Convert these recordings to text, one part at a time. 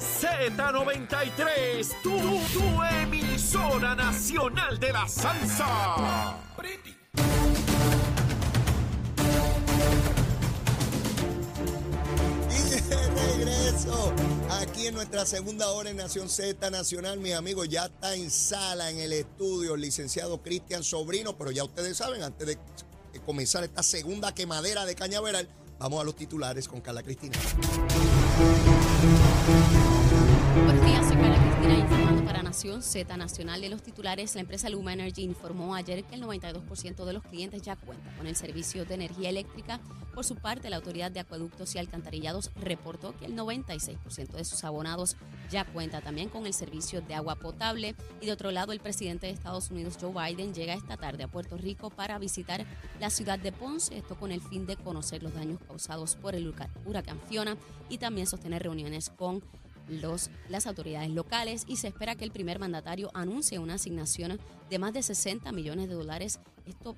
Z93, tu, tu emisora nacional de la salsa. Y de regreso, aquí en nuestra segunda hora en Nación Z Nacional, mis amigos, ya está en sala en el estudio el licenciado Cristian Sobrino, pero ya ustedes saben, antes de comenzar esta segunda quemadera de cañaveral, vamos a los titulares con Carla Cristina. Cristina para Nación Z Nacional de los titulares. La empresa Luma Energy informó ayer que el 92% de los clientes ya cuenta con el servicio de energía eléctrica. Por su parte, la Autoridad de Acueductos y Alcantarillados reportó que el 96% de sus abonados ya cuenta también con el servicio de agua potable. Y de otro lado, el presidente de Estados Unidos, Joe Biden, llega esta tarde a Puerto Rico para visitar la ciudad de Ponce, esto con el fin de conocer los daños causados por el huracán Fiona y también sostener reuniones con los, las autoridades locales y se espera que el primer mandatario anuncie una asignación de más de 60 millones de dólares. Esto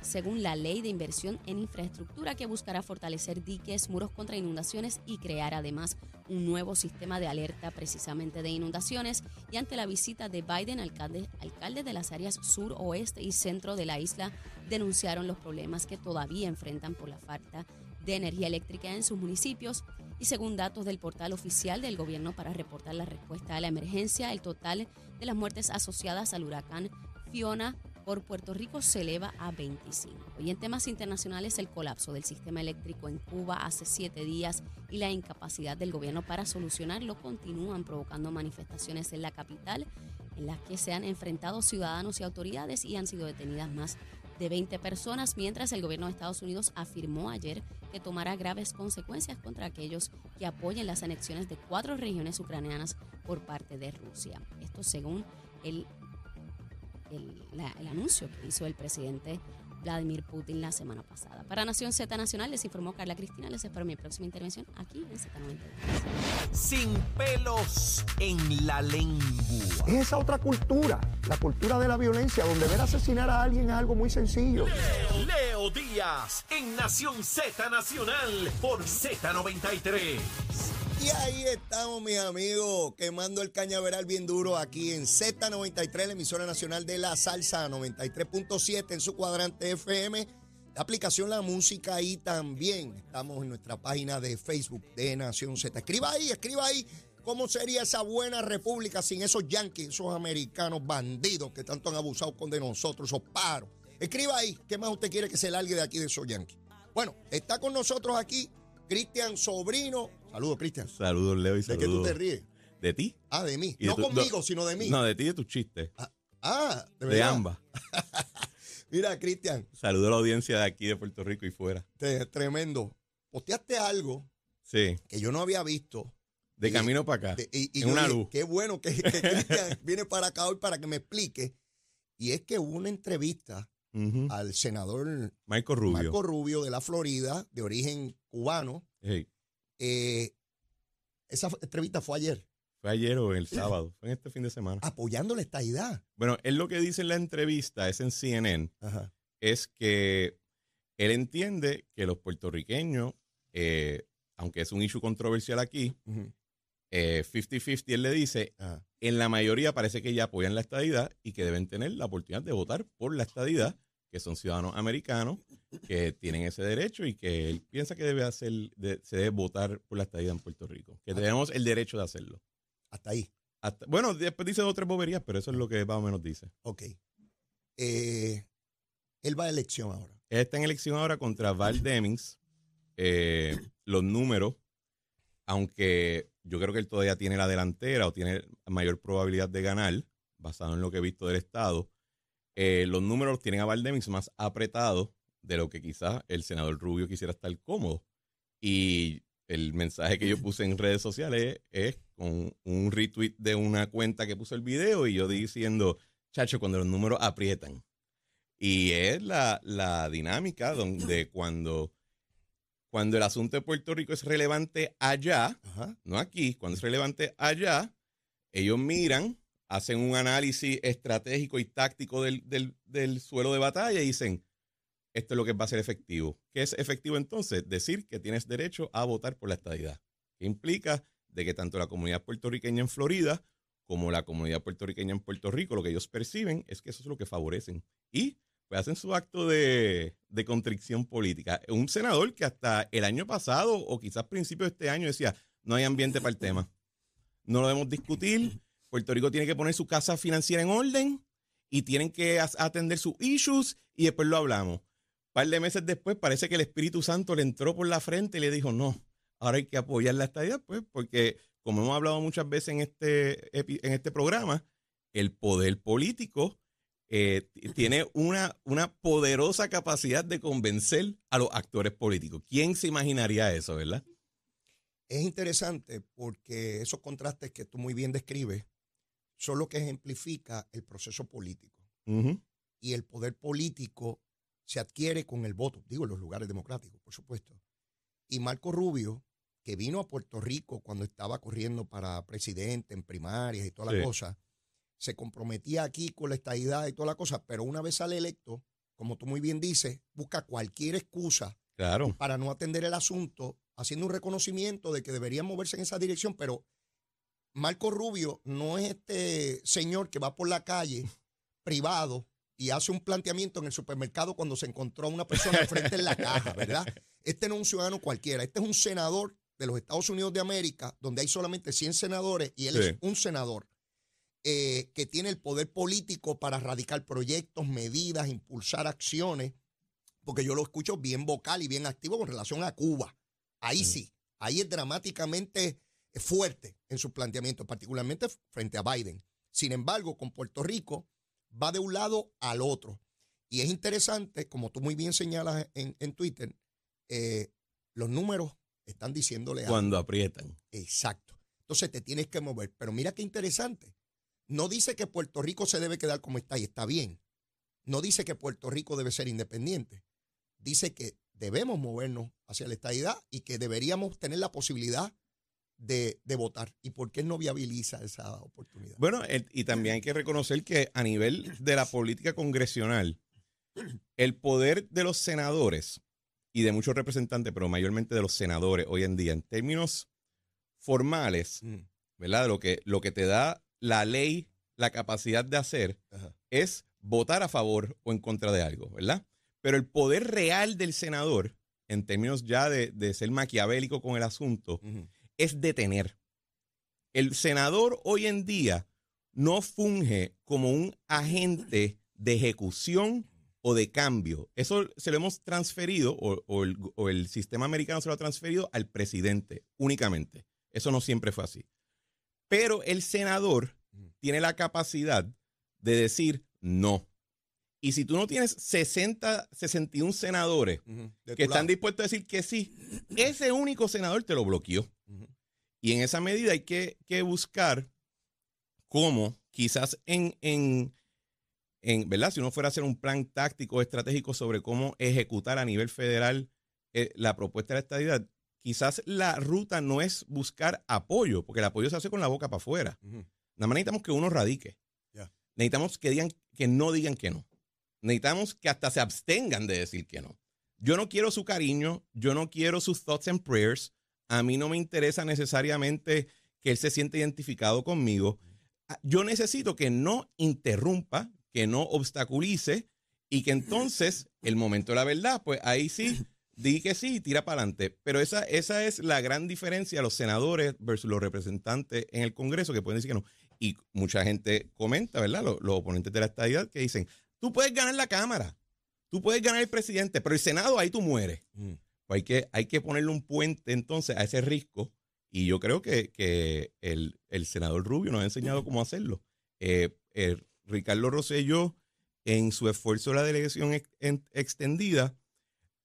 según la ley de inversión en infraestructura que buscará fortalecer diques, muros contra inundaciones y crear además un nuevo sistema de alerta precisamente de inundaciones. Y ante la visita de Biden, alcaldes alcalde de las áreas sur, oeste y centro de la isla denunciaron los problemas que todavía enfrentan por la falta de energía eléctrica en sus municipios. Y según datos del portal oficial del gobierno para reportar la respuesta a la emergencia, el total de las muertes asociadas al huracán Fiona por Puerto Rico se eleva a 25. Y en temas internacionales, el colapso del sistema eléctrico en Cuba hace siete días y la incapacidad del gobierno para solucionarlo continúan provocando manifestaciones en la capital en las que se han enfrentado ciudadanos y autoridades y han sido detenidas más de 20 personas, mientras el gobierno de Estados Unidos afirmó ayer que tomará graves consecuencias contra aquellos que apoyen las anexiones de cuatro regiones ucranianas por parte de Rusia. Esto según el, el, anuncio que hizo el presidente Vladimir Putin la semana pasada. Para Nación Z Nacional les informó Carla Cristina. Les espero mi próxima intervención aquí en Z93. Sin pelos en la lengua. Es esa otra cultura, la cultura de la violencia, donde ver asesinar a alguien es algo muy sencillo. Leo Díaz en Nación Z Nacional por Z93. Y ahí estamos, mis amigos, quemando el cañaveral bien duro aquí en Z93, la emisora nacional de la salsa 93.7 en su cuadrante FM. La aplicación La Música y también estamos en nuestra página de Facebook de Nación Z. Escriba ahí, escriba ahí cómo sería esa buena república sin esos yanquis, esos americanos bandidos que tanto han abusado con de nosotros, esos paros. Escriba ahí, ¿qué más usted quiere que se largue de aquí de esos yanquis? Bueno, está con nosotros aquí Cristian Sobrino. Saludos, Cristian. Saludos, Leo, y ¿De qué saludos. tú te ríes? ¿De ti? Ah, de mí. De No tu- conmigo, no- sino de mí. No, de ti y de tus chistes. Ah, de, de verdad. ambas. Mira, Cristian, Saludos a la audiencia de aquí de Puerto Rico y fuera. te- tremendo. Posteaste algo Sí, que yo no había visto. de Y- camino para acá. de- y, y en una dije, luz. Qué bueno que, que Cristian viene para acá hoy para que me explique. Y es que hubo una entrevista al senador Marco Rubio. Marco Rubio de la Florida, de origen cubano. Hey, Eh, esa entrevista fue ayer, fue ayer o el sábado. Fue en este fin de semana. apoyando la estadidad. Bueno, él lo que dice en la entrevista, es en CNN, Ajá. es que él entiende que los puertorriqueños, eh, aunque es un issue controversial aquí, ujú, eh, 50-50, él le dice, ajá. en la mayoría parece que ya apoyan la estadidad y que deben tener la oportunidad de votar por la estadidad, que son ciudadanos americanos, que tienen ese derecho y que él piensa que debe hacer, de- se debe votar por la estadidad en Puerto Rico, que tenemos el derecho de hacerlo. Hasta ahí. Hasta- bueno, después dice dos o tres boberías, pero eso es lo que más o menos dice. Ok. Eh, él va a elección ahora. Él está en elección ahora contra Val Demings. Eh, los números, aunque yo creo que él todavía tiene la delantera o tiene mayor probabilidad de ganar, basado en lo que he visto del Estado, eh, los números tienen a Val Demings más apretados de lo que quizás el senador Rubio quisiera estar cómodo. Y el mensaje que yo puse en redes sociales es, con un retweet de una cuenta que puso el video y yo diciendo, chacho, cuando los números aprietan. Y es la, la dinámica donde cuando, cuando el asunto de Puerto Rico es relevante allá, Ajá. no aquí, cuando es relevante allá, ellos miran, hacen un análisis estratégico y táctico del, del- suelo de batalla y dicen, esto es lo que va a ser efectivo. ¿Qué es efectivo entonces? Decir que tienes derecho a votar por la estadidad. ¿Qué implica? de que tanto la comunidad puertorriqueña en Florida como la comunidad puertorriqueña en Puerto Rico, lo que ellos perciben es que eso es lo que favorecen. Y pues hacen su acto de, de política. Un senador que hasta el año pasado o quizás principio de este año decía, no hay ambiente para el tema. No lo debemos discutir. Puerto Rico tiene que poner su casa financiera en orden y tienen que atender sus issues y después lo hablamos. Un par de meses después parece que el Espíritu Santo le entró por la frente y le dijo, no, ahora hay que apoyar la estadía, pues, porque como hemos hablado muchas veces en este, en este programa, el poder político eh, tiene una, una poderosa capacidad de convencer a los actores políticos. ¿Quién se imaginaría eso, verdad? Es interesante porque esos contrastes que tú muy bien describes son lo que ejemplifica el proceso político. Y el poder político se adquiere con el voto, digo, en los lugares democráticos, por supuesto. Y Marco Rubio, que vino a Puerto Rico cuando estaba corriendo para presidente en primarias y toda la Sí. cosa, se comprometía aquí con la estadidad y toda la cosa, pero una vez sale electo, como tú muy bien dices, busca cualquier excusa Claro. para no atender el asunto, haciendo un reconocimiento de que deberían moverse en esa dirección, pero Marco Rubio no es este señor que va por la calle privado y hace un planteamiento en el supermercado cuando se encontró a una persona frente en la caja, ¿verdad? Este no es un ciudadano cualquiera, este es un senador de los Estados Unidos de América, donde hay solamente 100 senadores y él Sí. es un senador eh, que tiene el poder político para radicar proyectos, medidas, impulsar acciones, porque yo lo escucho bien vocal y bien activo con relación a Cuba. Ahí sí, ahí es dramáticamente fuerte en sus planteamientos, particularmente frente a Biden. Sin embargo, con Puerto Rico va de un lado al otro. Y es interesante, como tú muy bien señalas en, en Twitter, eh, los números están diciéndole algo. Cuando aprietan. Exacto. Entonces te tienes que mover. Pero mira qué interesante. No dice que Puerto Rico se debe quedar como está y está bien. No dice que Puerto Rico debe ser independiente. Dice que debemos movernos hacia la estadidad y que deberíamos tener la posibilidad de, de votar. ¿Y por qué no viabiliza esa oportunidad? Bueno, el- y también hay que reconocer que a nivel de la política congresional, el poder de los senadores y de muchos representantes, pero mayormente de los senadores hoy en día, en términos formales, Mm, ¿verdad? Lo que, lo que te da la ley, la capacidad de hacer, ajá. es votar a favor o en contra de algo, ¿verdad? Pero el poder real del senador, en términos ya de, de ser maquiavélico con el asunto. Es detener. El senador hoy en día no funge como un agente de ejecución o de cambio. Eso se lo hemos transferido, o, o el, o el sistema americano se lo ha transferido al presidente únicamente. Eso no siempre fue así. Pero el senador tiene la capacidad de decir no. Y si tú no tienes 60, 61 senadores Ujú. De que están lado. dispuestos a decir que sí, ese único senador te lo bloqueó. Y en esa medida hay que, que buscar cómo quizás en, en, en, ¿verdad? Si uno fuera a hacer un plan táctico estratégico sobre cómo ejecutar a nivel federal eh, la propuesta de la estadidad, quizás la ruta no es buscar apoyo, porque el apoyo se hace con la boca para afuera. Ujú. Nada más necesitamos que uno radique. Necesitamos que digan que no digan que no. Necesitamos que hasta se abstengan de decir que no. Yo no quiero su cariño, yo no quiero sus thoughts and prayers. A mí no me interesa necesariamente que él se sienta identificado conmigo. Ah, Yo necesito que no interrumpa, que no obstaculice y que entonces, el momento de la verdad, pues ahí sí, di que sí y tira para adelante. Pero esa, esa es la gran diferencia los senadores versus los representantes en el Congreso que pueden decir que no. Y mucha gente comenta, ¿verdad? Los, los oponentes de la estadidad que dicen, tú puedes ganar la Cámara, tú puedes ganar el presidente, pero el Senado ahí tú mueres. Mm. Pues hay que, hay que ponerle un puente entonces a ese riesgo. Y yo creo que, que el, el senador Rubio nos ha enseñado cómo hacerlo. Eh, eh, Ricardo Rosselló, en su esfuerzo de la delegación ex- en- extendida,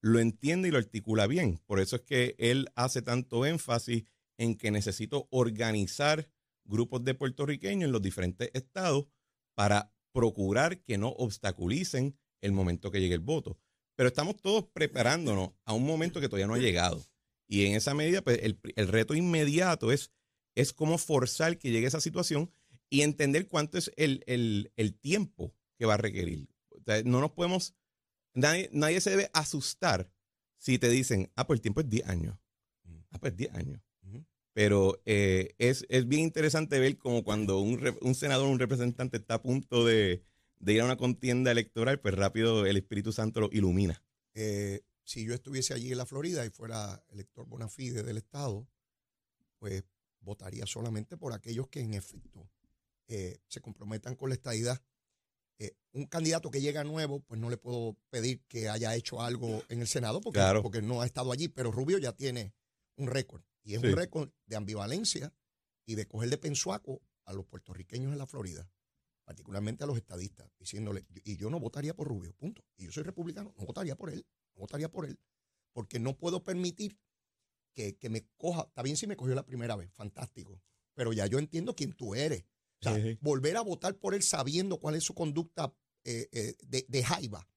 lo entiende y lo articula bien. Por eso es que él hace tanto énfasis en que necesito organizar grupos de puertorriqueños en los diferentes estados para procurar que no obstaculicen el momento que llegue el voto. Pero estamos todos preparándonos a un momento que todavía no ha llegado. Y en esa medida, pues, el, el reto inmediato es, es cómo forzar que llegue esa situación y entender cuánto es el, el- el tiempo que va a requerir. O sea, no nos podemos, nadie, nadie se debe asustar si te dicen, ah, pues el tiempo es 10 años. Mm. Ah, pues 10 años. Pero eh, es, es bien interesante ver como cuando un, un senador, un representante está a punto de, de ir a una contienda electoral, pues rápido el Espíritu Santo lo ilumina. Eh, si yo estuviese allí en la Florida y fuera elector bona fide del Estado, pues votaría solamente por aquellos que en efecto eh, se comprometan con la estadidad. Eh, un candidato que llega nuevo, pues no le puedo pedir que haya hecho algo en el Senado porque, Claro. porque no ha estado allí, pero Rubio ya tiene un récord. Y es Sí. un récord de ambivalencia y de coger de pensuaco a los puertorriqueños en la Florida, particularmente a los estadistas, diciéndole, y yo no votaría por Rubio, punto. Y yo soy republicano, no votaría por él, no votaría por él, porque no puedo permitir que, que me coja, está bien si me cogió la primera vez, fantástico, pero ya yo entiendo quién tú eres. O sea, Sí, sí. volver a votar por él sabiendo cuál es su conducta eh, eh, de, de jaiba,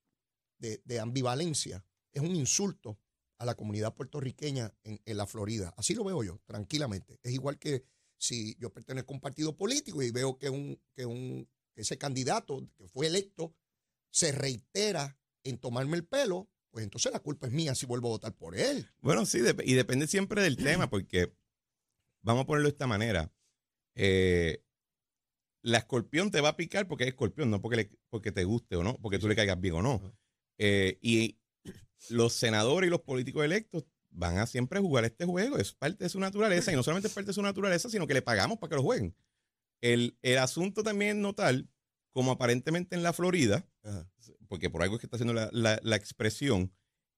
de, de ambivalencia, es un insulto a la comunidad puertorriqueña en, en la Florida. Así lo veo yo, tranquilamente. Es igual que si yo pertenezco a un partido político y veo que, un, que, un, ese candidato que fue electo se reitera en tomarme el pelo, pues entonces la culpa es mía si vuelvo a votar por él. Bueno, sí, y depende siempre del tema, porque vamos a ponerlo de esta manera. Eh, la escorpión te va a picar porque es escorpión, no porque, le- porque te guste o no, porque tú le caigas bien o no. Eh, y los senadores y los políticos electos van a siempre jugar este juego, es parte de su naturaleza, y no solamente es parte de su naturaleza, sino que le pagamos para que lo jueguen. El, el asunto también es notar, como aparentemente en la Florida, porque por algo es que está haciendo la, la- la expresión,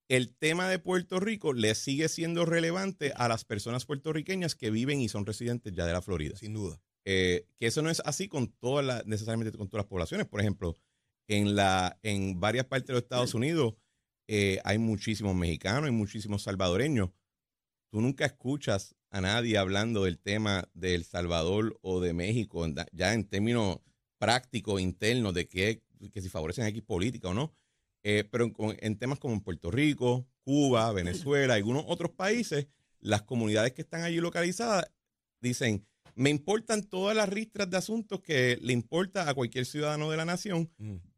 el tema de Puerto Rico le sigue siendo relevante a las personas puertorriqueñas que viven y son residentes ya de la Florida. Sin duda. Eh, que eso no es así con todas las, necesariamente con todas las poblaciones. Por ejemplo, en, la, en varias partes de los Estados Unidos eh, hay muchísimos mexicanos, hay muchísimos salvadoreños. Tú nunca escuchas a nadie hablando del tema de El Salvador o de México, ya en términos prácticos, internos, de que, que si favorecen X política o no. Eh, pero en, temas como en Puerto Rico, Cuba, Venezuela, algunos otros países, las comunidades que están allí localizadas dicen, me importan todas las ristras de asuntos que le importa a cualquier ciudadano de la nación,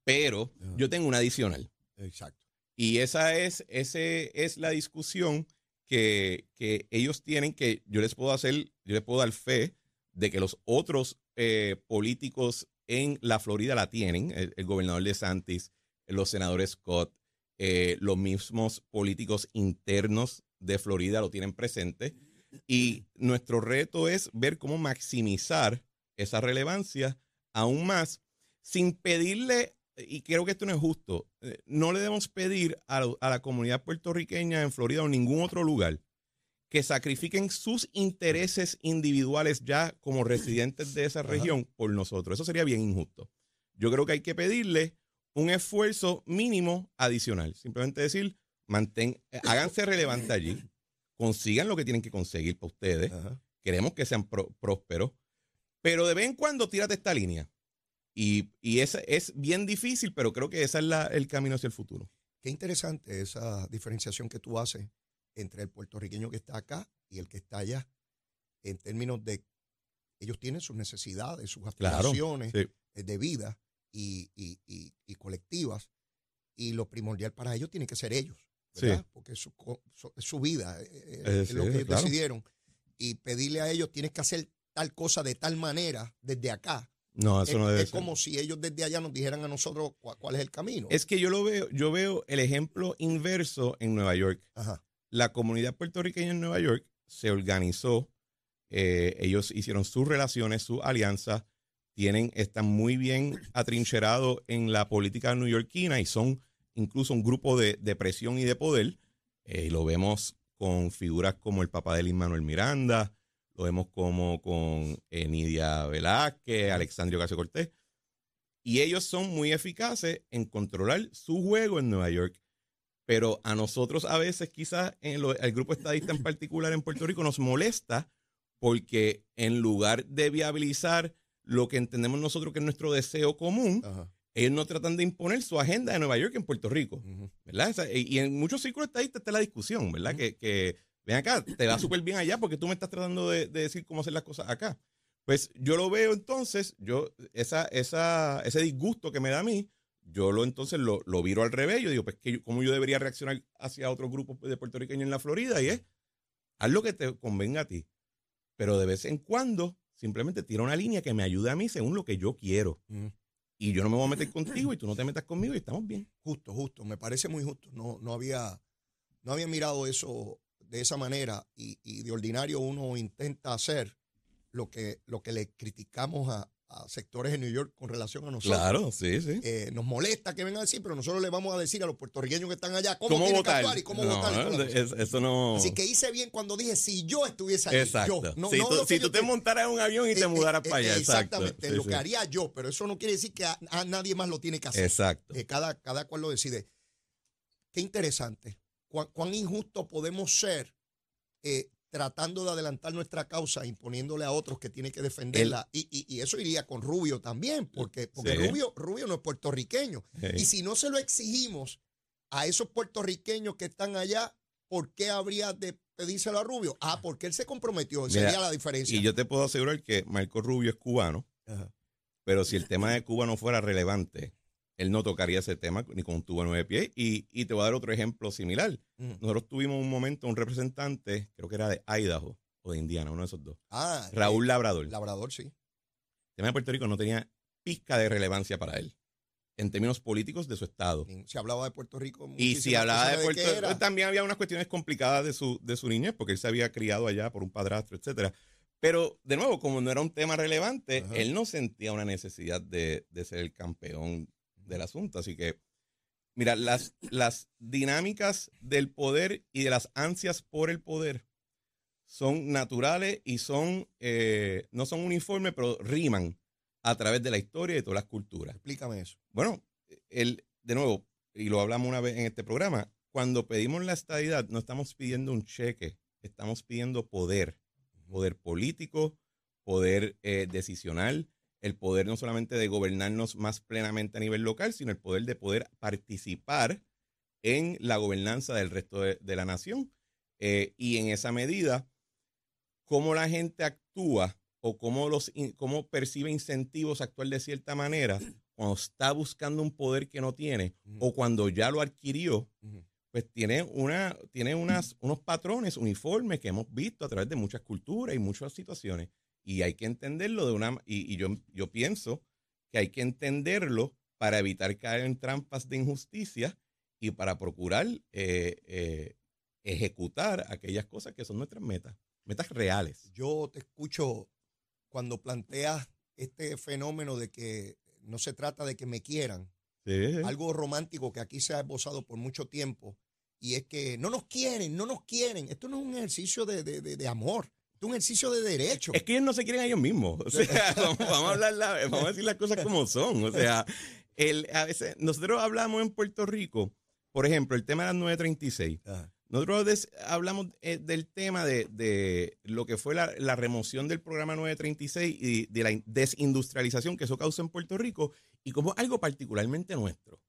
pero Ajá. yo tengo una adicional. Exacto. Y esa es, ese es la discusión que, ellos tienen, que yo les puedo hacer, yo les puedo dar fe de que los otros eh, políticos en la Florida la tienen, el, el gobernador de Santis, los senadores Scott, eh, los mismos políticos internos de Florida lo tienen presente. Y nuestro reto es ver cómo maximizar esa relevancia aún más sin pedirle, y creo que esto no es justo, eh, no le debemos pedir a, la- a la comunidad puertorriqueña en Florida o en ningún otro lugar que sacrifiquen sus intereses individuales ya como residentes de esa región por nosotros. Eso sería bien injusto. Yo creo que hay que pedirle un esfuerzo mínimo adicional. Simplemente decir, mantén, eh, háganse relevantes allí, consigan lo que tienen que conseguir para ustedes, Ajá. queremos que sean pró- prósperos, pero de vez en cuando tírate esta línea. Y, y esa es bien difícil, pero creo que ese es la- el camino hacia el futuro. Qué interesante esa diferenciación que tú haces entre el puertorriqueño que está acá y el que está allá, en términos de ellos tienen sus necesidades, sus Claro, aspiraciones sí. eh, de vida y, y- y- y colectivas, y lo primordial para ellos tiene que ser ellos, ¿verdad? Sí. Porque es su, su- es su vida, eh, eh, es lo que ellos claro. decidieron, y pedirle a ellos tienes que hacer tal cosa de tal manera desde acá. No, eso es no debe es ser. como si ellos desde allá nos dijeran a nosotros cuál, cuál es el camino. Es que yo lo veo, yo veo el ejemplo inverso en Nueva York. Ajá. La comunidad puertorriqueña en Nueva York se organizó, eh, ellos hicieron sus relaciones, sus alianzas, tienen, están muy bien atrincherados en la política neoyorquina y son incluso un grupo de, de presión y de poder. Eh, lo vemos con figuras como el papá de Lin Manuel Miranda, lo vemos como con eh, Nidia Velázquez, Alexandria Ocasio Cortés. Y ellos son muy eficaces en controlar su juego en Nueva York. Pero a nosotros a veces, quizás, en lo- el grupo estadista en particular en Puerto Rico, nos molesta porque en lugar de viabilizar lo que entendemos nosotros que es nuestro deseo común, Ajá. ellos no tratan de imponer su agenda de Nueva York en Puerto Rico. ¿verdad? Y y en muchos círculos estadistas está la discusión, ¿verdad? Que, que ven acá, te va súper bien allá porque tú me estás tratando de, de decir cómo hacer las cosas acá. Pues yo lo veo entonces, yo, esa, esa, ese disgusto que me da a mí, yo lo entonces lo, lo viro al revés. Yo digo, pues, que yo- ¿cómo yo debería reaccionar hacia otro grupo de puertorriqueños en la Florida? Y es, haz lo que te convenga a ti. pero de vez en cuando simplemente tira una línea que me ayude a mí según lo que yo quiero. Mm. Y yo no me voy a meter contigo y tú no te metas conmigo y estamos bien. Justo, justo. Me parece muy justo. No, no, había, no había mirado eso de esa manera y, y de ordinario uno intenta hacer lo que, lo que le criticamos a, a sectores de New York con relación a nosotros. Claro, sí, sí. Eh, nos molesta que vengan a decir, pero nosotros le vamos a decir a los puertorriqueños que están allá cómo, ¿Cómo tienen que votar? actuar y cómo No, votar. y es- eso no. Así que hice bien cuando dije, si yo estuviese ahí, Exacto. yo. No, si no tú, si que te montaras en un avión y te eh, mudaras eh, para allá. eh. Exactamente, Sí, lo sí. que haría yo, pero eso no quiere decir que a, a nadie más lo tiene que hacer. Exacto. Eh, cada, cada cual lo decide. Qué interesante. Cuán, cuán injusto podemos ser eh, tratando de adelantar nuestra causa, imponiéndole a otros que tienen que defenderla. y, y- y eso iría con Rubio también, porque, porque Sí. Rubio, Rubio no es puertorriqueño. Sí. Y si no se lo exigimos a esos puertorriqueños que están allá, ¿por qué habría de pedírselo a Rubio? Ah, porque él se comprometió. Mira, Sería la diferencia. Y yo te puedo asegurar que Marco Rubio es cubano, Ajá. pero si el tema de Cuba no fuera relevante, él no tocaría ese tema ni con un tubo de nueve pies. Y, y te voy a dar otro ejemplo similar. Mm. Nosotros tuvimos un momento un representante, creo que era de Idaho o de Indiana, uno de esos dos. Ah, Raúl Labrador. Labrador, sí. El tema de Puerto Rico no tenía pizca de relevancia para él en términos políticos de su estado. Se hablaba de Puerto Rico. Y si hablaba de Puerto Rico, también había unas cuestiones complicadas de su, de su niñez, porque él se había criado allá por un padrastro, etcétera. Pero, de nuevo, como no era un tema relevante, Ajá. él no sentía una necesidad de, de ser el campeón del asunto. Así que, mira, las, las dinámicas del poder y de las ansias por el poder son naturales y son, eh, no son uniformes, pero riman a través de la historia y de todas las culturas. Explícame eso. Bueno, el, de nuevo, y lo hablamos una vez en este programa, cuando pedimos la estadidad no estamos pidiendo un cheque, estamos pidiendo poder, poder político, poder eh, decisional, el poder no solamente de gobernarnos más plenamente a nivel local, sino el poder de poder participar en la gobernanza del resto de, de la nación. Eh, y en esa medida, cómo la gente actúa o cómo, los, cómo percibe incentivos a actuar de cierta manera cuando está buscando un poder que no tiene o cuando ya lo adquirió, pues tiene, una, tiene unas, unos patrones uniformes que hemos visto a través de muchas culturas y muchas situaciones. Y hay que entenderlo de una... Y, y yo, yo pienso que hay que entenderlo para evitar caer en trampas de injusticia y para procurar eh, eh, ejecutar aquellas cosas que son nuestras metas, metas reales. Yo te escucho cuando planteas este fenómeno de que no se trata de que me quieran, Sí. algo romántico que aquí se ha esbozado por mucho tiempo, y es que no nos quieren, no nos quieren. Esto no es un ejercicio de, de- de- de amor, un ejercicio de derecho. Es que ellos no se quieren a ellos mismos. O sea, vamos, vamos a hablar la- vamos a decir las cosas como son. O sea, el, a veces nosotros hablamos en Puerto Rico, por ejemplo, el tema de las 936. Ajá. Nosotros des- hablamos eh, del tema de, de lo que fue la, la remoción del programa 936 y de la in- desindustrialización que eso causó en Puerto Rico y como algo particularmente nuestro.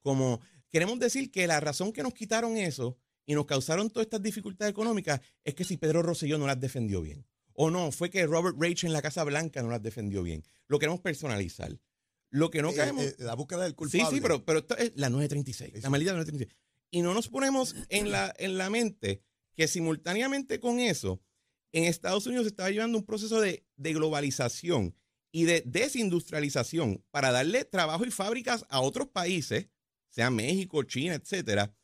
Como queremos decir que la razón que nos quitaron eso y nos causaron todas estas dificultades económicas es que si Pedro Rosselló no las defendió bien. O no, fue que Robert Rach en la Casa Blanca no las defendió bien. Lo queremos personalizar. Lo que no Eh, caemos... eh, la búsqueda del Sí, culpable. sí, pero, pero esto es la 936, Sí, la sí. maldita 936. Y no nos ponemos en la, en la mente que simultáneamente con eso, en Estados Unidos se estaba llevando un proceso de, de globalización y de desindustrialización para darle trabajo y fábricas a otros países, sea México, China, etcétera,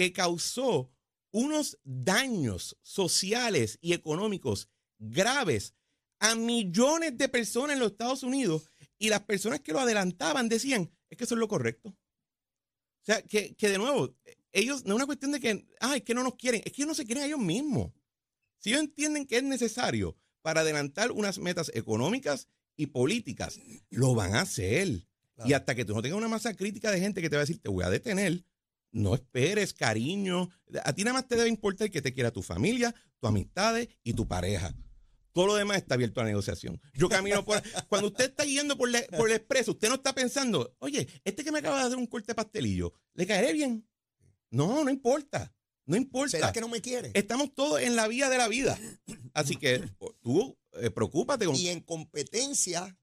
que causó unos daños sociales y económicos graves a millones de personas en los Estados Unidos y las personas que lo adelantaban decían, es que eso es lo correcto. O sea, que, que de nuevo, ellos, no es una cuestión de que, ah, es que no nos quieren, es que ellos no se quieren a ellos mismos. Si ellos entienden que es necesario para adelantar unas metas económicas y políticas, lo van a hacer. Y hasta que tú no tengas una masa crítica de gente que te va a decir, te voy a detener, no esperes cariño. A ti nada más te debe importar que te quiera tu familia, tus amistades y tu pareja. Todo lo demás está abierto a negociación. Yo camino por. Cuando usted está yendo por, la- por el expreso, usted no está pensando, oye, este que me acaba de hacer un corte de pastelillo, ¿le caeré bien? No, no importa. No importa. ¿Será que no me quiere? Estamos todos en la vía de la vida. Así que tú eh, preocúpate con. y en competencia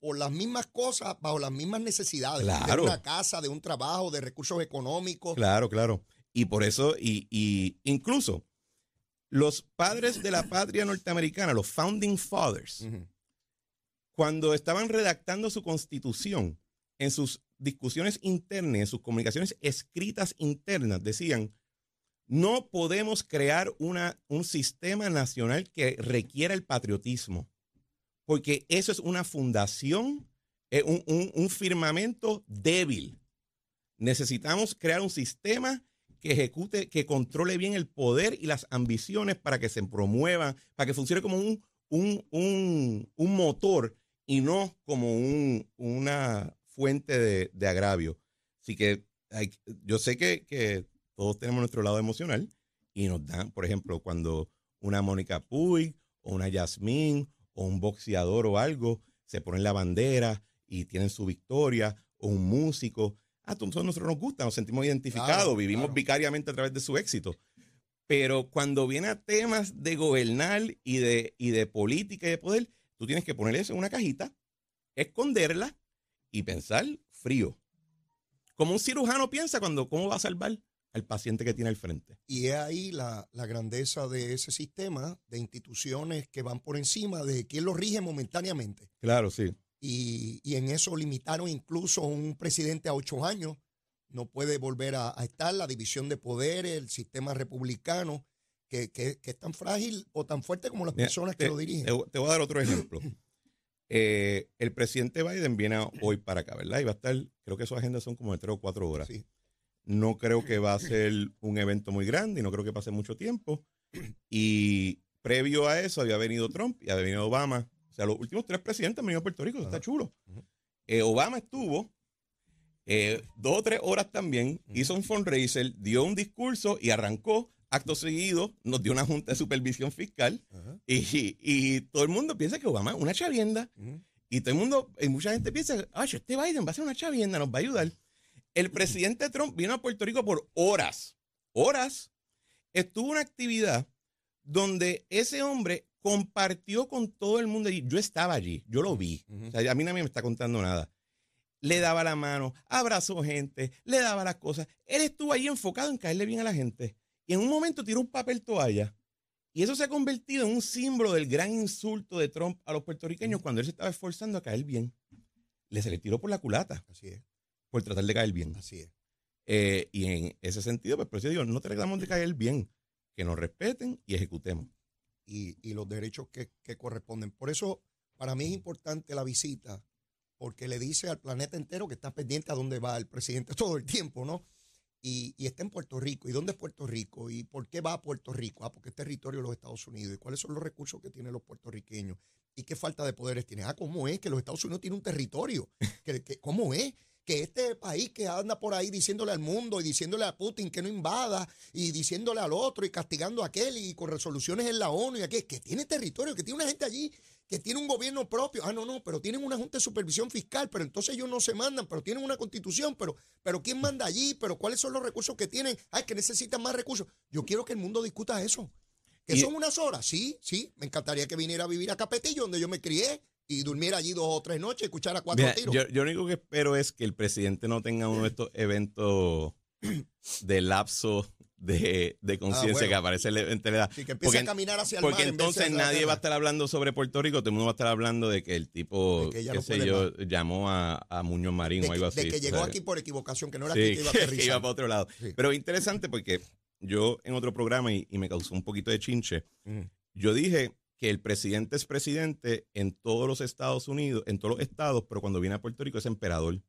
por las mismas cosas, bajo las mismas necesidades. Claro. De una casa, de un trabajo, de recursos económicos. Claro, claro. Y por eso, y, y incluso Los padres de la patria norteamericana, los founding fathers, cuando estaban redactando su constitución, en sus discusiones internas, en sus comunicaciones escritas internas, decían, no podemos crear una, un sistema nacional que requiera el patriotismo, porque eso es una fundación, eh, un, un- firmamento débil. Necesitamos crear un sistema que ejecute, que controle bien el poder y las ambiciones para que se promuevan, para que funcione como un, un, un- un motor y no como un- una fuente de, de agravio. Así que hay- yo sé que, que todos tenemos nuestro lado emocional y nos dan, por ejemplo, cuando una Mónica Puig o una Yasmín o un boxeador o algo se ponen la bandera y tienen su victoria o un músico. A todos nosotros nos gusta, nos sentimos identificados, Claro, vivimos claro. vicariamente a través de su éxito. Pero cuando viene a temas de gobernar y de, y de política y de poder, tú tienes que poner eso en una cajita, esconderla y pensar frío. Como un cirujano piensa cuando cómo va a salvar al paciente que tiene al frente. Y es ahí la, la grandeza de ese sistema de instituciones que van por encima de quien lo rige momentáneamente. Claro, sí. Y, y en eso limitaron incluso un presidente a ocho años. No puede volver a, a estar la división de poderes, el sistema republicano, que, que- que es tan frágil o tan fuerte como las Mira, personas que te, lo dirigen. te- te voy a dar otro ejemplo. Eh, el presidente Biden viene hoy para acá, ¿verdad? Y va a estar, creo que su agenda son como de tres o cuatro horas. Sí. No creo que va a ser un evento muy grande y no creo que pase mucho tiempo. Y previo a eso había venido Trump y había venido Obama. O sea, los últimos tres presidentes han venido a Puerto Rico, eso está chulo. Eh, Obama estuvo eh, dos o tres horas también, hizo un fundraiser, dio un discurso y arrancó. Acto seguido, nos dio una junta de supervisión fiscal y, y todo el mundo piensa que Obama es una chavienda. Y todo el mundo, y mucha gente piensa, ay, este Biden va a ser una chavienda, nos va a ayudar. El presidente Trump vino a Puerto Rico por horas, horas. Estuvo una actividad donde ese hombre compartió con todo el mundo allí. Yo estaba allí, yo lo vi. O sea, a mí nadie me está contando nada. Le daba la mano, abrazó gente, le daba las cosas. Él estuvo ahí enfocado en caerle bien a la gente. Y en un momento tiró un papel toalla. Y eso se ha convertido en un símbolo del gran insulto de Trump a los puertorriqueños cuando él se estaba esforzando a caer bien. Le se le tiró por la culata Así es, por tratar de caer bien. así es. Eh, y en ese sentido, pues por eso digo, no tratamos de caer bien, que nos respeten y ejecutemos. y, y los derechos que, que corresponden. Por eso, para mí es importante la visita, porque le dice al planeta entero que está pendiente a dónde va el presidente todo el tiempo, ¿no? Y, y está en Puerto Rico. ¿Y dónde es Puerto Rico? ¿Y por qué va a Puerto Rico? Ah, porque es territorio de los Estados Unidos. ¿Y cuáles son los recursos que tienen los puertorriqueños? ¿Y qué falta de poderes tiene? Ah, ¿cómo es que los Estados Unidos tienen un territorio? ¿Que, que- cómo es? Que este país que anda por ahí diciéndole al mundo y diciéndole a Putin que no invada y diciéndole al otro y castigando a aquel y con resoluciones en la ONU y aquel, que tiene territorio, que tiene una gente allí que tiene un gobierno propio. Ah, no, no, pero tienen una junta de supervisión fiscal, pero entonces ellos no se mandan, pero tienen una constitución, pero, pero ¿quién manda allí? ¿Pero cuáles son los recursos que tienen? Ay, que necesitan más recursos. Yo quiero que el mundo discuta eso. ¿Que son unas horas? Sí, sí. Me encantaría que viniera a vivir a Capetillo, donde yo me crié, y durmiera allí dos o tres noches, escuchara cuatro Mira, tiros. yo, yo lo único que espero es que el presidente no tenga uno de estos eventos de lapso de, de conciencia bueno. que aparece en la edad. Así que empiece Porque- a caminar hacia el Porque mar entonces nadie va a estar hablando sobre Puerto Rico, todo el mundo va a estar hablando de que el tipo, que qué no sé puede yo, llamó a, a Muñoz Marín de, o algo así. de que llegó aquí por equivocación, que no era sí, aquí que iba a que- que aterrizar. iba para otro lado. Sí. Pero es interesante porque yo en otro programa, y, y me causó un poquito de chinche, yo dije que el presidente es presidente en todos los Estados Unidos, en todos los estados, pero cuando viene a Puerto Rico es emperador.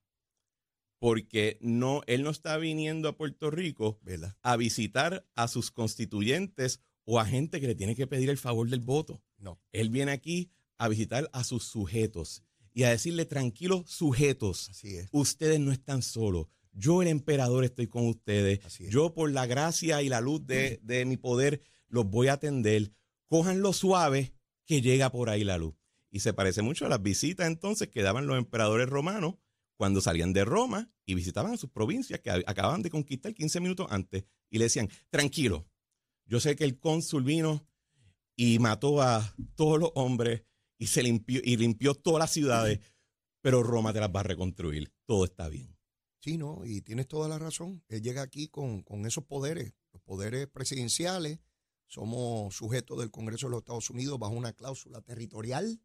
Porque no, él no está viniendo a Puerto Rico ¿Verdad? a visitar a sus constituyentes o a gente que le tiene que pedir el favor del voto. No. Él viene aquí a visitar a sus sujetos y a decirle, tranquilos sujetos, Así es. ustedes no están solos. Yo, el emperador, estoy con ustedes. Así es. Yo, por la gracia y la luz de, de mi poder, los voy a atender. Cójanlo suave, que llega por ahí la luz. Y se parece mucho a las visitas entonces que daban los emperadores romanos cuando salían de Roma y visitaban sus provincias que acababan de conquistar 15 minutos antes. Y le decían, tranquilo, yo sé que el cónsul vino y mató a todos los hombres y se limpió, y limpió todas las ciudades, pero Roma te las va a reconstruir. Todo está bien. Sí, no, y tienes toda la razón. Él llega aquí con, con esos poderes, los poderes presidenciales, somos sujetos del Congreso de los Estados Unidos bajo una cláusula territorial.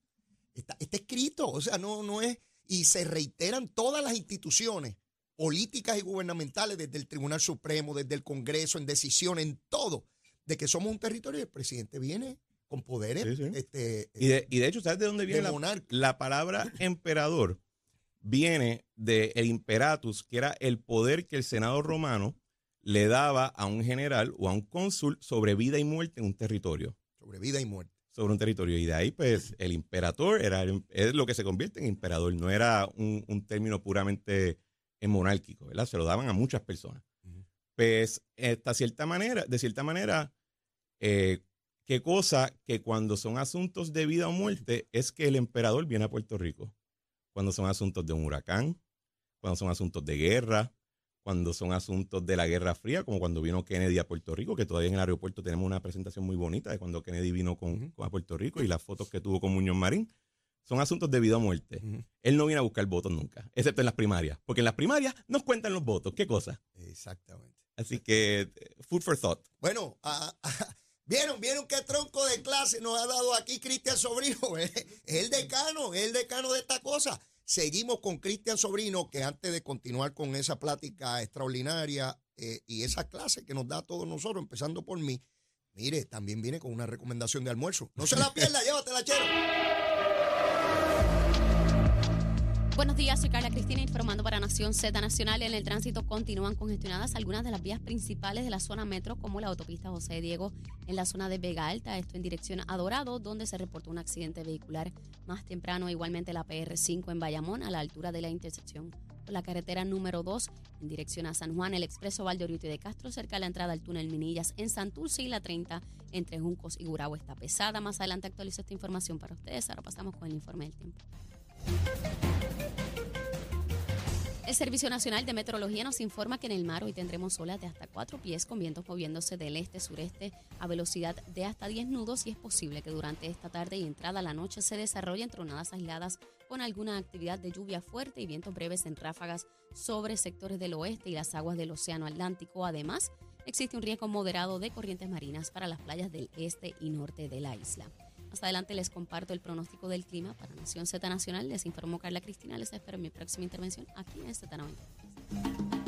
Está, está escrito, o sea, no, no es, y se reiteran todas las instituciones políticas y gubernamentales, desde el Tribunal Supremo, desde el Congreso, en decisión, en todo, de que somos un territorio y el presidente viene con poderes. Sí, sí. Este, Y de, y de hecho, ¿sabes de dónde viene de la, la palabra emperador? Viene del imperatus, que era el poder que el Senado romano le daba a un general o a un cónsul sobre vida y muerte en un territorio. sobre vida y muerte. Sobre un territorio. Y de ahí, pues, el imperator era el- es lo que se convierte en emperador. No era un, un término puramente monárquico, ¿verdad? Se lo daban a muchas personas. Pues, esta cierta manera, de cierta manera, eh, qué cosa que cuando son asuntos de vida o muerte es que el emperador viene a Puerto Rico. Cuando son asuntos de un huracán, cuando son asuntos de guerra, cuando son asuntos de la Guerra Fría, como cuando vino Kennedy a Puerto Rico, que todavía en el aeropuerto tenemos una presentación muy bonita de cuando Kennedy vino con, a Puerto Rico y las fotos que tuvo con Muñoz Marín. Son asuntos de vida o muerte. Él no viene a buscar votos nunca, excepto en las primarias, porque en las primarias nos cuentan los votos. ¿Qué cosa? Exactamente. Así que, eh, food for thought. Bueno, ah, ah, vieron, vieron qué tronco de clase nos ha dado aquí Cristian Sobrino. Es el decano, es el decano de esta cosa. Seguimos con Cristian Sobrino, que antes de continuar con esa plática extraordinaria eh, y esa clase que nos da a todos nosotros, empezando por mí, mire, también viene con una recomendación de almuerzo. No se la pierda, llévatela, chero. Buenos días, soy Carla Cristina informando para Nación Z Nacional. En el tránsito continúan congestionadas algunas de las vías principales de la zona metro, como la autopista José Diego en la zona de Vega Alta, esto en dirección a Dorado, donde se reportó un accidente vehicular más temprano. Igualmente la PR5 en Bayamón, a la altura de la intersección la carretera número 2 en dirección a San Juan, el expreso Valdorioto y de Castro, cerca de la entrada al túnel Minillas en Santurce y la 30 entre Juncos y Gurabo está pesada. Más adelante actualizo esta información para ustedes. Ahora pasamos con el informe del tiempo. El Servicio Nacional de Meteorología nos informa que en el mar hoy tendremos olas de hasta 4 pies con vientos moviéndose del este-sureste a velocidad de hasta 10 nudos y es posible que durante esta tarde y entrada a la noche se desarrollen tronadas aisladas con alguna actividad de lluvia fuerte y vientos breves en ráfagas sobre sectores del oeste y las aguas del Océano Atlántico. Además, existe un riesgo moderado de corrientes marinas para las playas del este y norte de la isla. Más adelante les comparto el pronóstico del clima para Nación Z Nacional. Les informó Carla Cristina. Les espero en mi próxima intervención aquí en Z90.